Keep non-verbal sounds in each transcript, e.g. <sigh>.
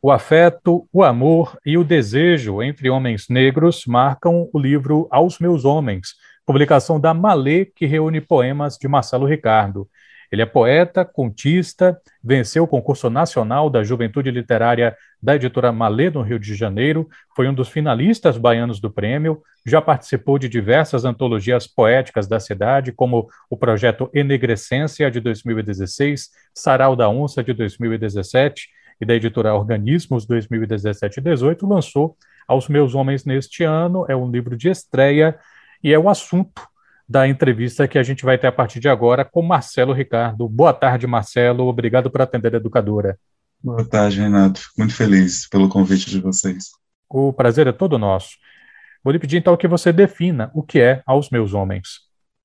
O afeto, o amor e o desejo entre homens negros marcam o livro Aos Meus Homens, publicação da Malê, que reúne poemas de Marcelo Ricardo. Ele é poeta, contista, venceu o concurso nacional da Juventude Literária da editora Malê, no Rio de Janeiro, foi um dos finalistas baianos do prêmio, já participou de diversas antologias poéticas da cidade, como o projeto Enegrecência, de 2016, Sarau da Onça, de 2017, e da editora Organismos 2017 e 18, lançou Aos Meus Homens neste ano. É um livro de estreia e é o assunto da entrevista que a gente vai ter a partir de agora com Marcelo Ricardo. Boa tarde, Marcelo. Obrigado por atender a educadora. Boa tarde, Renato. Fico muito feliz pelo convite de vocês. O prazer é todo nosso. Vou lhe pedir então que você defina o que é Aos Meus Homens.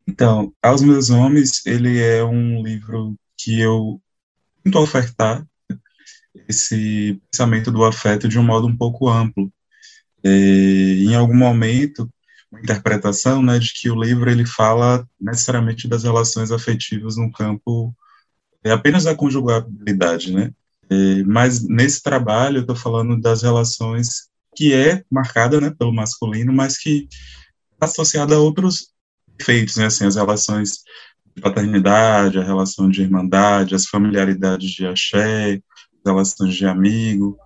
Então, Aos Meus Homens, ele é um livro que eu tento ofertar esse pensamento do afeto de um modo um pouco amplo. É, em algum momento, uma interpretação né, de que o livro ele fala necessariamente das relações afetivas no campo é apenas da conjugabilidade, né? É, mas nesse trabalho eu estou falando das relações que é marcada né, pelo masculino, mas que está associada a outros efeitos, né, assim, as relações de paternidade, a relação de irmandade, as familiaridades de axé, relações de amigo,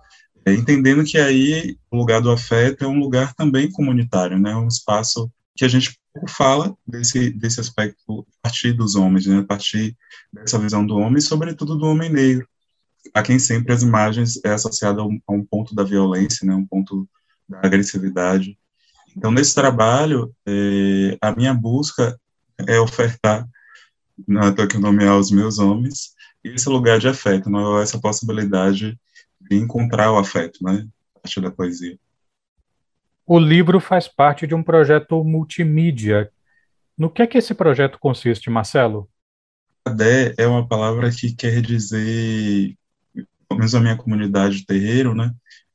é, entendendo que aí o lugar do afeto é um lugar também comunitário, né, um espaço que a gente fala desse, desse aspecto a partir dos homens, né, a partir dessa visão do homem, sobretudo do homem negro, a quem sempre as imagens é associada a um, ponto da violência, né, um ponto da agressividade. Então, nesse trabalho, é, a minha busca é ofertar, não é que nomear os meus homens, esse lugar de afeto, né? essa possibilidade de encontrar o afeto, né, a partir da poesia. O livro faz parte de um projeto multimídia. No que é que esse projeto consiste, Marcelo? Adé é uma palavra que quer dizer, pelo menos a minha comunidade terreiro, né,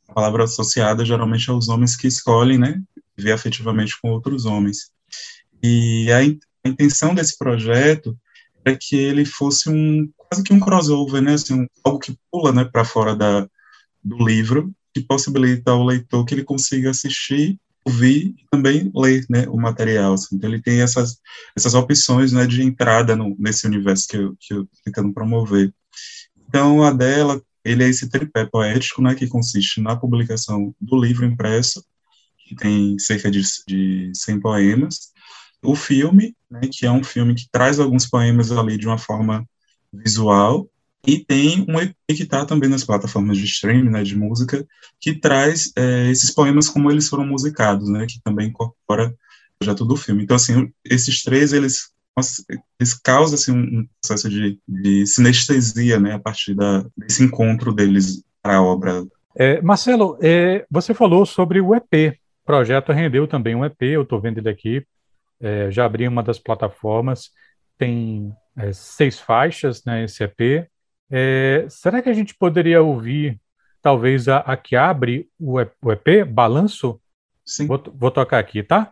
a palavra associada geralmente aos homens que escolhem, né, viver afetivamente com outros homens. E a intenção desse projeto é que ele fosse um quase que um crossover, né, assim, um, algo que pula, né, para fora da, do livro, que possibilita ao leitor que ele consiga assistir, ouvir e também ler, né, o material. Assim. Então ele tem essas essas opções, né, de entrada no, nesse universo que eu que eu tentando promover. Então a dela, ele é esse tripé poético, né, que consiste na publicação do livro impresso, que tem cerca de, de 100 poemas, o filme, né, que é um filme que traz alguns poemas ali de uma forma visual, e tem um EP que está também nas plataformas de streaming, né, de música, que traz é, esses poemas como eles foram musicados, né, que também incorpora o projeto do filme. Então, assim, esses três, eles, eles causam assim, um processo de, de sinestesia, né, a partir da, desse encontro deles para a obra. É, Marcelo, é, você falou sobre o EP. O projeto rendeu também um EP, eu estou vendo ele aqui, é, já abri uma das plataformas, tem é, seis faixas, né, esse EP. É, será que a gente poderia ouvir, talvez, a, a que abre o, o EP, Balanço? Sim. Vou, vou tocar aqui, tá?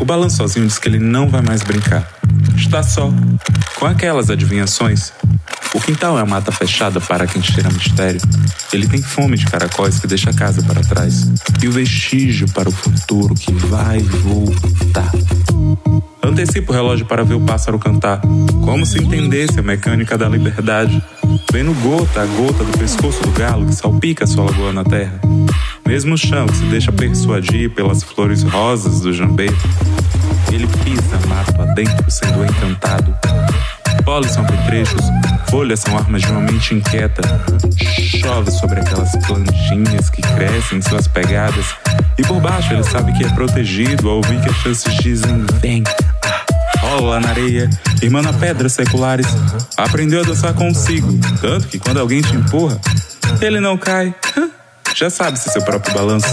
O balanço sozinho diz que ele não vai mais brincar. Está só, com aquelas adivinhações o quintal é a mata fechada para quem cheira mistério. Ele tem fome de caracóis que deixa a casa para trás. E o vestígio para o futuro que vai voltar. Antecipa o relógio para ver o pássaro cantar, como se entendesse a mecânica da liberdade. Vendo gota a gota do pescoço do galo que salpica sua lagoa na terra. Mesmo o chão que se deixa persuadir pelas flores rosas do jambê. Ele pisa mato adentro, sendo encantado. Polis são apetrechos, folhas são armas de uma mente inquieta. Chove sobre aquelas plantinhas que crescem em suas pegadas. E por baixo ele sabe que é protegido ao ouvir que as chances dizem: vem. Rola na areia, irmã pedras seculares. Aprendeu a dançar consigo, tanto que quando alguém te empurra, ele não cai. Já sabe se seu próprio balanço.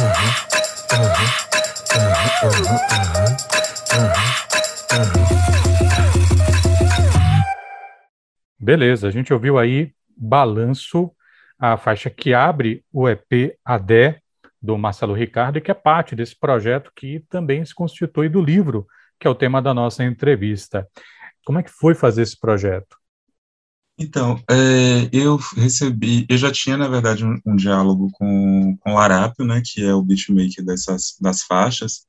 Beleza, a gente ouviu aí Balanço, a faixa que abre o EP ADE do Marcelo Ricardo, e que é parte desse projeto que também se constitui do livro que é o tema da nossa entrevista. Como é que foi fazer esse projeto? Então, é, eu recebi, eu já tinha, na verdade, um, um diálogo com, com o Larápio, né, que é o beatmaker dessas, das faixas,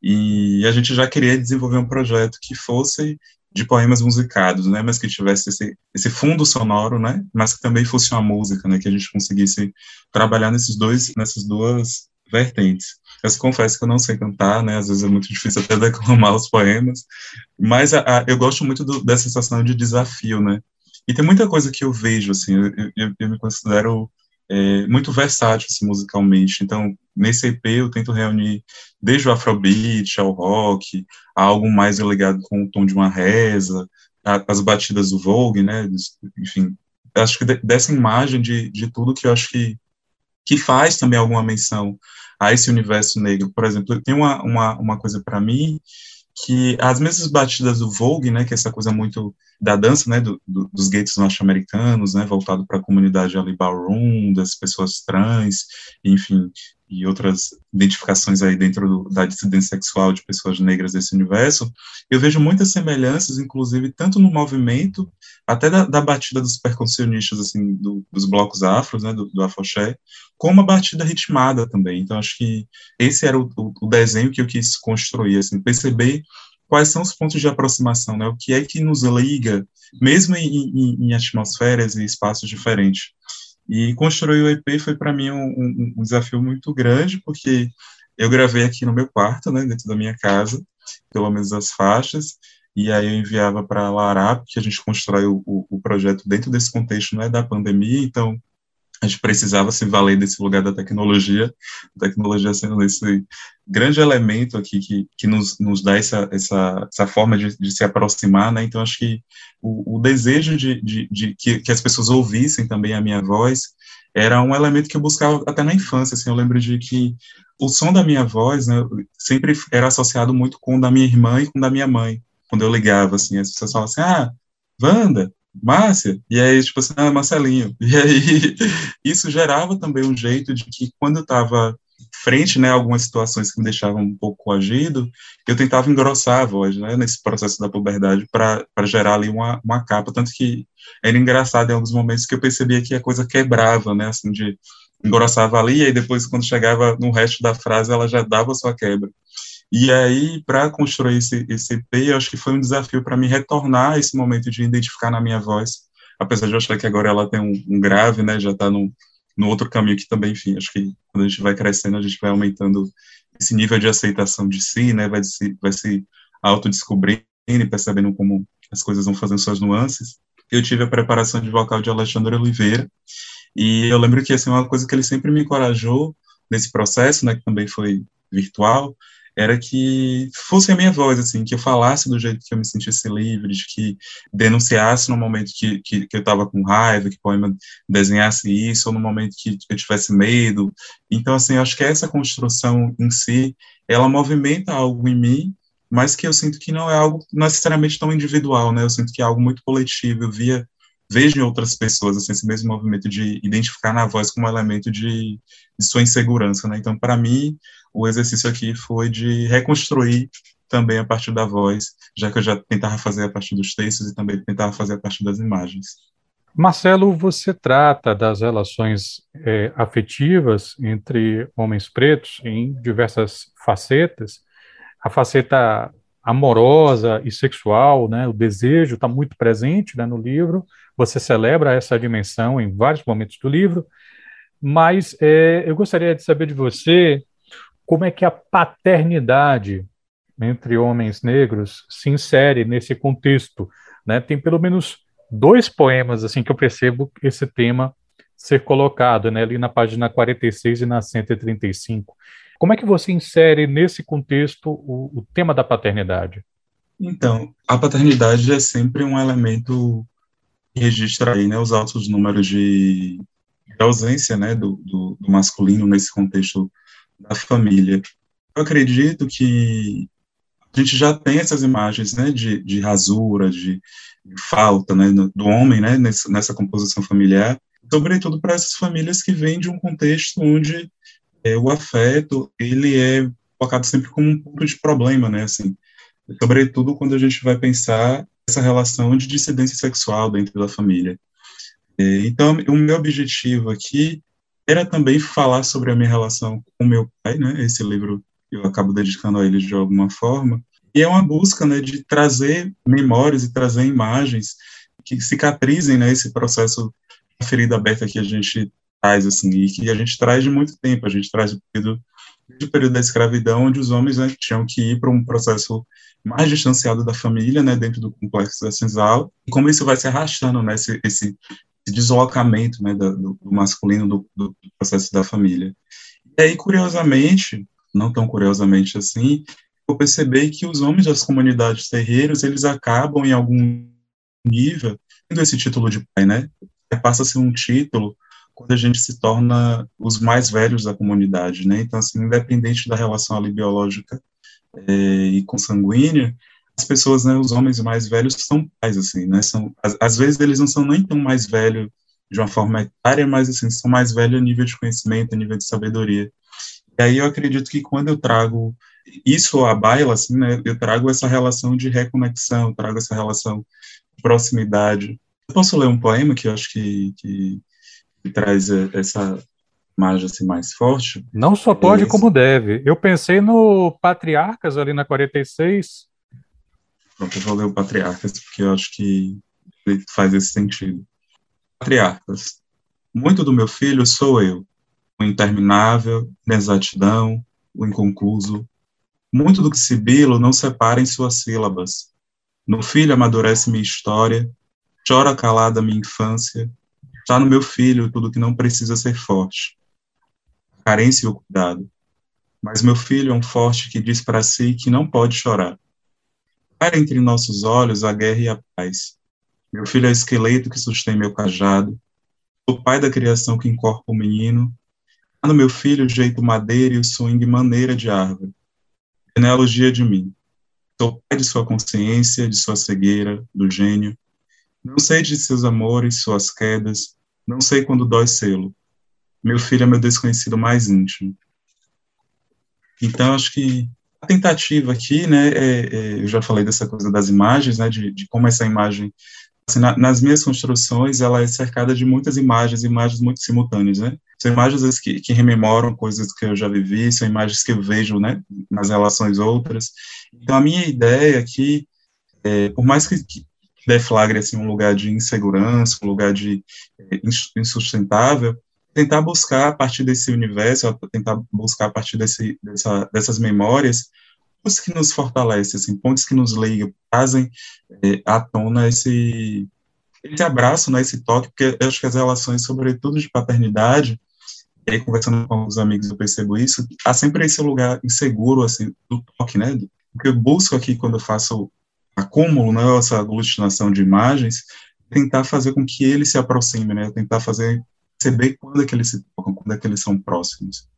e a gente já queria desenvolver um projeto que fosse de poemas musicados, né, mas que tivesse esse, esse fundo sonoro, né, mas que também fosse uma música, né, que a gente conseguisse trabalhar nesses dois, nessas duas vertentes. Eu confesso que eu não sei cantar, né? Às vezes é muito <laughs> difícil até declamar os poemas, mas a, a, eu gosto muito do, dessa sensação de desafio, né? E tem muita coisa que eu vejo, assim, eu, eu, eu me considero é, muito versátil assim, musicalmente. Então, nesse EP eu tento reunir desde o afrobeat ao rock, a algo mais ligado com o tom de uma reza, a, as batidas do Vogue, né? Enfim, acho que dessa imagem de, de tudo que eu acho que que faz também alguma menção a esse universo negro. Por exemplo, tem uma, uma, uma coisa para mim que as mesmas batidas do Vogue, né, que é essa coisa muito da dança, né, do, do, dos guetos norte-americanos, né, voltado para a comunidade ali ballroom, das pessoas trans, enfim, e outras identificações aí dentro do, da dissidência sexual de pessoas negras desse universo, eu vejo muitas semelhanças, inclusive, tanto no movimento, até da, da batida dos percussionistas, assim, do, dos blocos afros, né, do, do afoxé, como a batida ritmada também. Então, acho que esse era o, o, desenho que eu quis construir, assim, perceber quais são os pontos de aproximação, né, o que é que nos liga, mesmo em, em, em atmosferas e espaços diferentes. E construir o EP foi para mim um, um, um, desafio muito grande, porque eu gravei aqui no meu quarto, né, dentro da minha casa, pelo menos as faixas, e aí eu enviava para a Larap, que a gente constrói o, o, projeto dentro desse contexto né, da pandemia, então a gente precisava se valer desse lugar da tecnologia, tecnologia sendo esse grande elemento aqui que, que nos, nos dá essa, essa, essa forma de, de se aproximar, né? Então, acho que o, o desejo de, de, de que, que, as pessoas ouvissem também a minha voz era um elemento que eu buscava até na infância, assim, eu lembro de que o som da minha voz, né, sempre era associado muito com o da minha irmã e com o da minha mãe, quando eu ligava, assim, as pessoas falavam assim, ah, Wanda, Márcia, e aí, tipo assim, ah, Marcelinho. <laughs> E aí, isso gerava também um jeito de que, quando eu estava frente, né, algumas situações que me deixavam um pouco coagido, eu tentava engrossar a voz, né, nesse processo da puberdade, para gerar ali uma, uma capa, tanto que era engraçado em alguns momentos que eu percebia que a coisa quebrava, né, assim, de engrossava ali, e aí depois, quando chegava no resto da frase, ela já dava sua quebra. E aí, para construir esse, esse EP, eu acho que foi um desafio para me retornar a esse momento de identificar na minha voz, apesar de eu achar que agora ela tem um, um grave, né, já está no, no outro caminho que também, enfim, acho que quando a gente vai crescendo, a gente vai aumentando esse nível de aceitação de si, né, vai se, vai se autodescobrindo e percebendo como as coisas vão fazendo suas nuances. Eu tive a preparação de vocal de Alexandre Oliveira, e eu lembro que, assim, uma coisa que ele sempre me encorajou nesse processo, né, que também foi virtual, era que fosse a minha voz, assim, que eu falasse do jeito que eu me sentisse livre, de que denunciasse no momento que, que, que eu estava com raiva, que o poema desenhasse isso, ou no momento que eu tivesse medo. Então, assim, acho que essa construção em si, ela movimenta algo em mim, mas que eu sinto que não é algo necessariamente tão individual, né? Eu sinto que é algo muito coletivo. Eu via vejo em outras pessoas assim, esse mesmo movimento de identificar na voz como elemento de, de sua insegurança, né? Então, para mim, o exercício aqui foi de reconstruir também a partir da voz, já que eu já tentava fazer a partir dos textos e também tentava fazer a partir das imagens. Marcelo, você trata das relações é, afetivas entre homens pretos em diversas facetas. A faceta amorosa e sexual, né, o desejo está muito presente né, no livro, você celebra essa dimensão em vários momentos do livro, mas é, eu gostaria de saber de você como é que a paternidade entre homens negros se insere nesse contexto. Né? Tem pelo menos dois poemas assim que eu percebo esse tema ser colocado, né, ali na página 46 e na 135. Como é que você insere nesse contexto o, o tema da paternidade? Então, a paternidade é sempre um elemento registra aí, né, os altos números de, de ausência, né, do, do, do, masculino nesse contexto da família. Eu acredito que a gente já tem essas imagens, né, de, de rasura, de, de falta, né, do homem, né, nessa, nessa composição familiar, sobretudo para essas famílias que vêm de um contexto onde é, o afeto, ele é colocado sempre como um ponto de problema, né, assim, sobretudo quando a gente vai pensar essa relação de dissidência sexual dentro da família. Então, o meu objetivo aqui era também falar sobre a minha relação com meu pai, né? Esse livro eu acabo dedicando a ele de alguma forma. E é uma busca, né, de trazer memórias e trazer imagens que cicatrizem, né, esse processo da ferida aberta que a gente traz, assim, e que a gente traz de muito tempo. A gente traz do período, do período da escravidão, onde os homens né, tinham que ir para um processo mais distanciado da família, né, dentro do complexo da senzala, e como isso vai se arrastando, né, esse, esse deslocamento, né, do, do masculino do, do, processo da família. E aí, curiosamente, não tão curiosamente assim, eu percebi que os homens das comunidades terreiros, eles acabam, em algum nível, tendo esse título de pai, né, passa a ser um título quando a gente se torna os mais velhos da comunidade, né, então, assim, independente da relação ali biológica é, e consanguínea, as pessoas, né, os homens mais velhos são pais, assim, né, são, às, às vezes eles não são nem tão mais velhos de uma forma etária, mas, assim, são mais velhos a nível de conhecimento, a nível de sabedoria. E aí eu acredito que quando eu trago isso à baila, assim, né, eu trago essa relação de reconexão, trago essa relação de proximidade. Eu posso ler um poema que eu acho que, que, que traz essa imagem assim, mais forte? Não só pode, é como deve. Eu pensei no Patriarcas, ali na 46, Pronto, eu vou ler o Patriarcas, porque eu acho que faz esse sentido. Patriarcas. Muito do meu filho sou eu, o interminável, inexatidão, o inconcluso. Muito do que sibilo não separa em suas sílabas. No filho amadurece minha história, chora calada minha infância, está no meu filho tudo que não precisa ser forte. Carência e o cuidado. Mas meu filho é um forte que diz para si que não pode chorar Para entre nossos olhos a guerra e a paz. Meu filho é o esqueleto que sustém meu cajado. O pai da criação que encorpa o menino. Há no meu filho o jeito madeira e o swing maneira de árvore. Genealogia de mim. Sou pai de sua consciência, de sua cegueira, do gênio. Não sei de seus amores, suas quedas. Não sei quando dói sê-lo. Meu filho é meu desconhecido mais íntimo. Então, acho que a tentativa aqui, né, é, é, eu já falei dessa coisa das imagens, né, de, de como essa imagem, assim, na, nas minhas construções, ela é cercada de muitas imagens, imagens muito simultâneas, né, são imagens que, que rememoram coisas que eu já vivi, são imagens que eu vejo, né, nas relações outras, então a minha ideia aqui, é, por mais que, que deflagre, assim, um lugar de insegurança, um lugar de é, insustentável, tentar buscar a partir desse universo, tentar buscar a partir desse, dessa, dessas memórias, pontos que nos fortalecem, assim, pontos que nos ligam, trazem é, à tona esse, esse abraço, né, esse toque, porque eu acho que as relações, sobretudo de paternidade, e aí conversando com os amigos eu percebo isso, há sempre esse lugar inseguro, assim, do toque, né, o que eu busco aqui quando eu faço acúmulo, né, essa aglutinação de imagens, tentar fazer com que ele se aproxime, né, tentar fazer perceber quando é que eles se tocam, quando é que eles são próximos.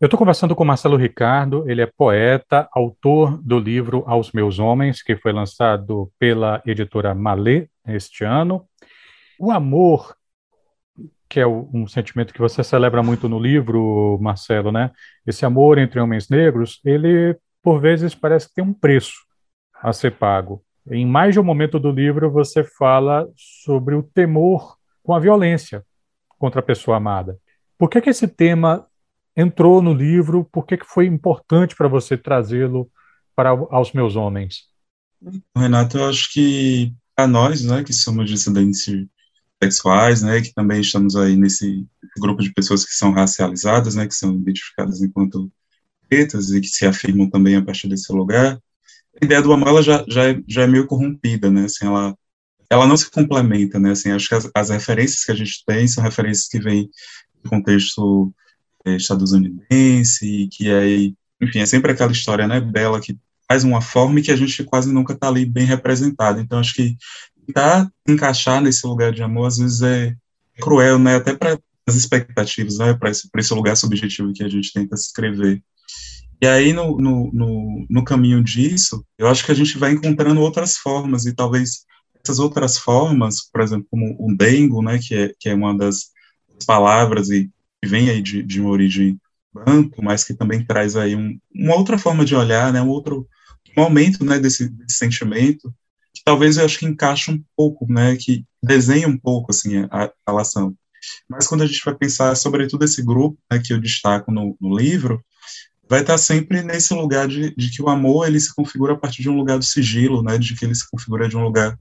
Eu estou conversando com Marcelo Ricardo, ele é poeta, autor do livro Aos Meus Homens, que foi lançado pela editora Malê este ano. O amor, que é um sentimento que você celebra muito no livro, Marcelo, né? Esse amor entre homens negros, ele, por vezes, parece ter um preço a ser pago. Em mais de um momento do livro, você fala sobre o temor com a violência, contra a pessoa amada. Por que, que esse tema entrou no livro? Por que, que foi importante para você trazê-lo para aos meus homens? Renato, eu acho que para nós, né, que somos dissidentes sexuais, né, que também estamos aí nesse grupo de pessoas que são racializadas, né, que são identificadas enquanto pretas e que se afirmam também a partir desse lugar, a ideia do amor ela já, já, é, já é meio corrompida, né, assim, ela ela não se complementa, né? Assim, acho que as, as referências que a gente tem são referências que vêm do contexto é, estadunidense, que é, enfim, é sempre aquela história, né, bela que faz uma forma e que a gente quase nunca está ali bem representado. Então, acho que tentar encaixar nesse lugar de amor, às vezes, é cruel, né? Até para as expectativas, né? Para esse, esse lugar subjetivo que a gente tenta escrever. E aí, no, no, no, no caminho disso, eu acho que a gente vai encontrando outras formas e talvez essas outras formas, por exemplo, como o dengo, né, que é, que é uma das palavras e que vem aí de, de uma origem banto, mas que também traz aí um, uma outra forma de olhar, né, um outro momento, né, desse, desse, sentimento, que talvez eu acho que encaixa um pouco, né, que desenha um pouco, assim, a, a relação. Mas quando a gente vai pensar, sobretudo, esse grupo, né, que eu destaco no, no livro, vai estar sempre nesse lugar de, de, que o amor ele se configura a partir de um lugar do sigilo, né, de que ele se configura de um lugar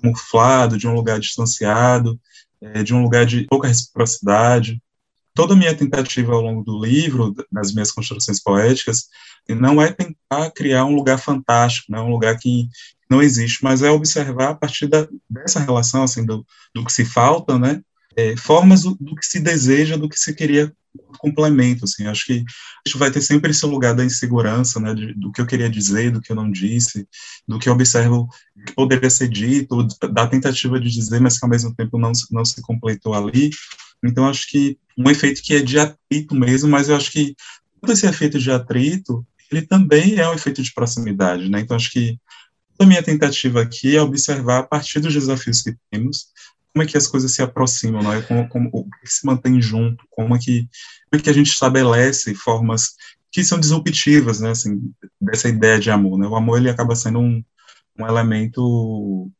camuflado, de um lugar distanciado, é, de um lugar de pouca reciprocidade. Toda a minha tentativa ao longo do livro, nas minhas construções poéticas, não é tentar criar um lugar fantástico, né, um lugar que não existe, mas é observar a partir da, dessa relação, assim, do, do que se falta, né, é, formas do, do, que se deseja, do que se queria complemento, assim, acho que a gente vai ter sempre esse lugar da insegurança, né, de, do que eu queria dizer, do que eu não disse, do que eu observo que poderia ser dito, da tentativa de dizer, mas que ao mesmo tempo não, não se completou ali, então acho que um efeito que é de atrito mesmo, mas eu acho que todo esse efeito de atrito, ele também é um efeito de proximidade, né, então acho que a minha tentativa aqui é observar a partir dos desafios que temos, como é que as coisas se aproximam, não é? Como, como, o que se mantém junto, como é que, como é que a gente estabelece formas que são disruptivas, né, assim, dessa ideia de amor, né? O amor, ele acaba sendo um, um elemento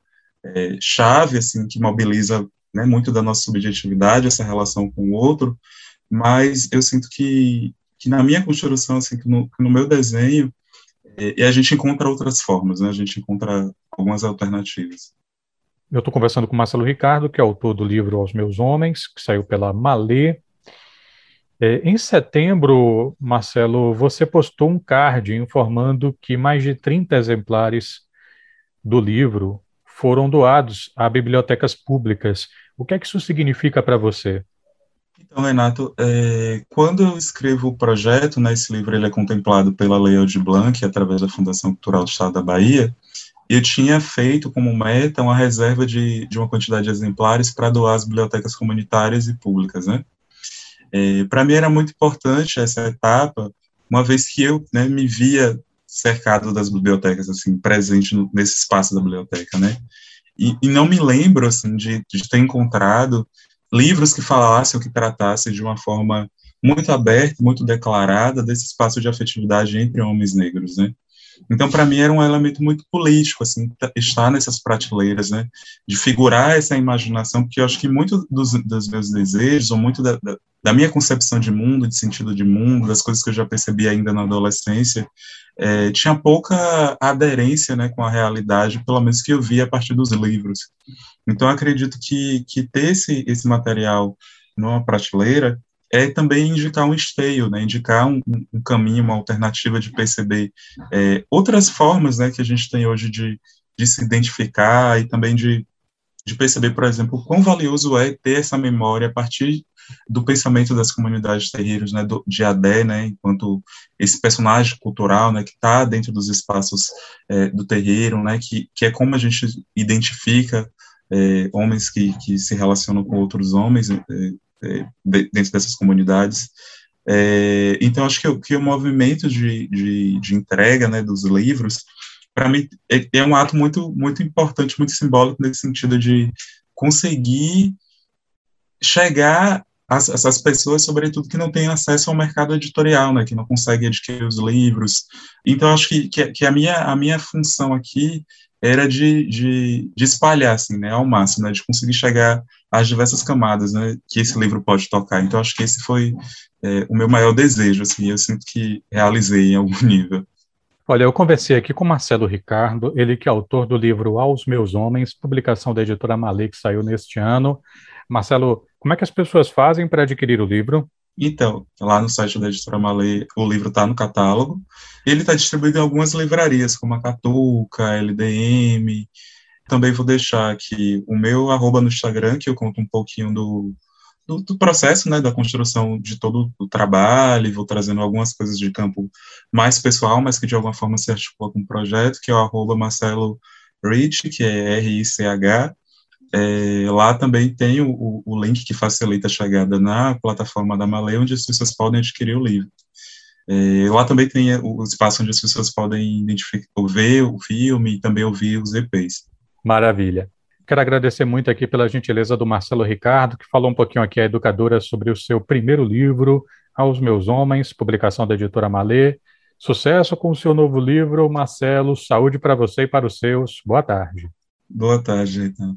é, chave, assim, que mobiliza né, muito da nossa subjetividade, essa relação com o outro, mas eu sinto que, que na minha construção, assim, que no, que no meu desenho, é, e a gente encontra outras formas, né? A gente encontra algumas alternativas. Eu estou conversando com Marcelo Ricardo, que é autor do livro Aos Meus Homens, que saiu pela Malê. É, em setembro, Marcelo, você postou um card informando que mais de 30 exemplares do livro foram doados a bibliotecas públicas. O que é que isso significa para você? Então, Renato, é, quando eu escrevo o projeto, né, esse livro ele é contemplado pela Lei Aldir Blanc, através da Fundação Cultural do Estado da Bahia, eu tinha feito como meta uma reserva de, de uma quantidade de exemplares para doar às bibliotecas comunitárias e públicas, né? É, para mim era muito importante essa etapa, uma vez que eu né, me via cercado das bibliotecas, assim, presente no, nesse espaço da biblioteca, né? E, e, não me lembro, assim, de, de ter encontrado livros que falassem ou que tratassem de uma forma muito aberta, muito declarada desse espaço de afetividade entre homens negros, né? Então, para mim, era um elemento muito político, assim, estar nessas prateleiras, né, de figurar essa imaginação, porque eu acho que muito dos, dos meus desejos, ou muito da, da, da, minha concepção de mundo, de sentido de mundo, das coisas que eu já percebi ainda na adolescência, é, tinha pouca aderência, né, com a realidade, pelo menos que eu via a partir dos livros. Então, acredito que, que ter esse, esse material numa prateleira é também indicar um esteio, né, indicar um, um caminho, uma alternativa de perceber é, outras formas né, que a gente tem hoje de, de se identificar e também de, de perceber, por exemplo, quão valioso é ter essa memória a partir do pensamento das comunidades terreiras, né, do, de Adé, né, enquanto esse personagem cultural, né, que está dentro dos espaços é, do terreiro, né, que, que é como a gente identifica é, homens que, que se relacionam com outros homens, é, dentro dessas comunidades. É, então, acho que, que o movimento de, de, de entrega né, dos livros, para mim, é, é, um ato muito, muito importante, muito simbólico, nesse sentido de conseguir chegar a essas pessoas, sobretudo, que não têm acesso ao mercado editorial, né, que não conseguem adquirir os livros. Então, acho que, que, que a, minha, a minha função aqui era de, de, de espalhar, assim, né, ao máximo, né, de conseguir chegar às diversas camadas, né, que esse livro pode tocar. Então, acho que esse foi é, o meu maior desejo, assim, eu sinto que realizei em algum <laughs> nível. Olha, eu conversei aqui com Marcelo Ricardo, ele que é autor do livro Aos Meus Homens, publicação da editora que saiu neste ano. Marcelo, como é que as pessoas fazem para adquirir o livro? Então, lá no site da editora Malê, o livro está no catálogo. Ele está distribuído em algumas livrarias, como a Catuca, LDM. Também vou deixar aqui o meu arroba no Instagram, que eu conto um pouquinho do, do, do processo, né, da construção de todo o trabalho, vou trazendo algumas coisas de campo mais pessoal, mas que de alguma forma se articula com o projeto, que é o arroba Marcelo Rich, que é R-I-C-H, é, lá também tem o, o, link que facilita a chegada na plataforma da Malê, onde as pessoas podem adquirir o livro. É, lá também tem o espaço onde as pessoas podem identificar, ver o filme e também ouvir os EPs. Maravilha. Quero agradecer muito aqui pela gentileza do Marcelo Ricardo, que falou um pouquinho aqui a educadora sobre o seu primeiro livro, Aos Meus Homens, publicação da editora Malê. Sucesso com o seu novo livro, Marcelo. Saúde para você e para os seus. Boa tarde. Boa tarde, então.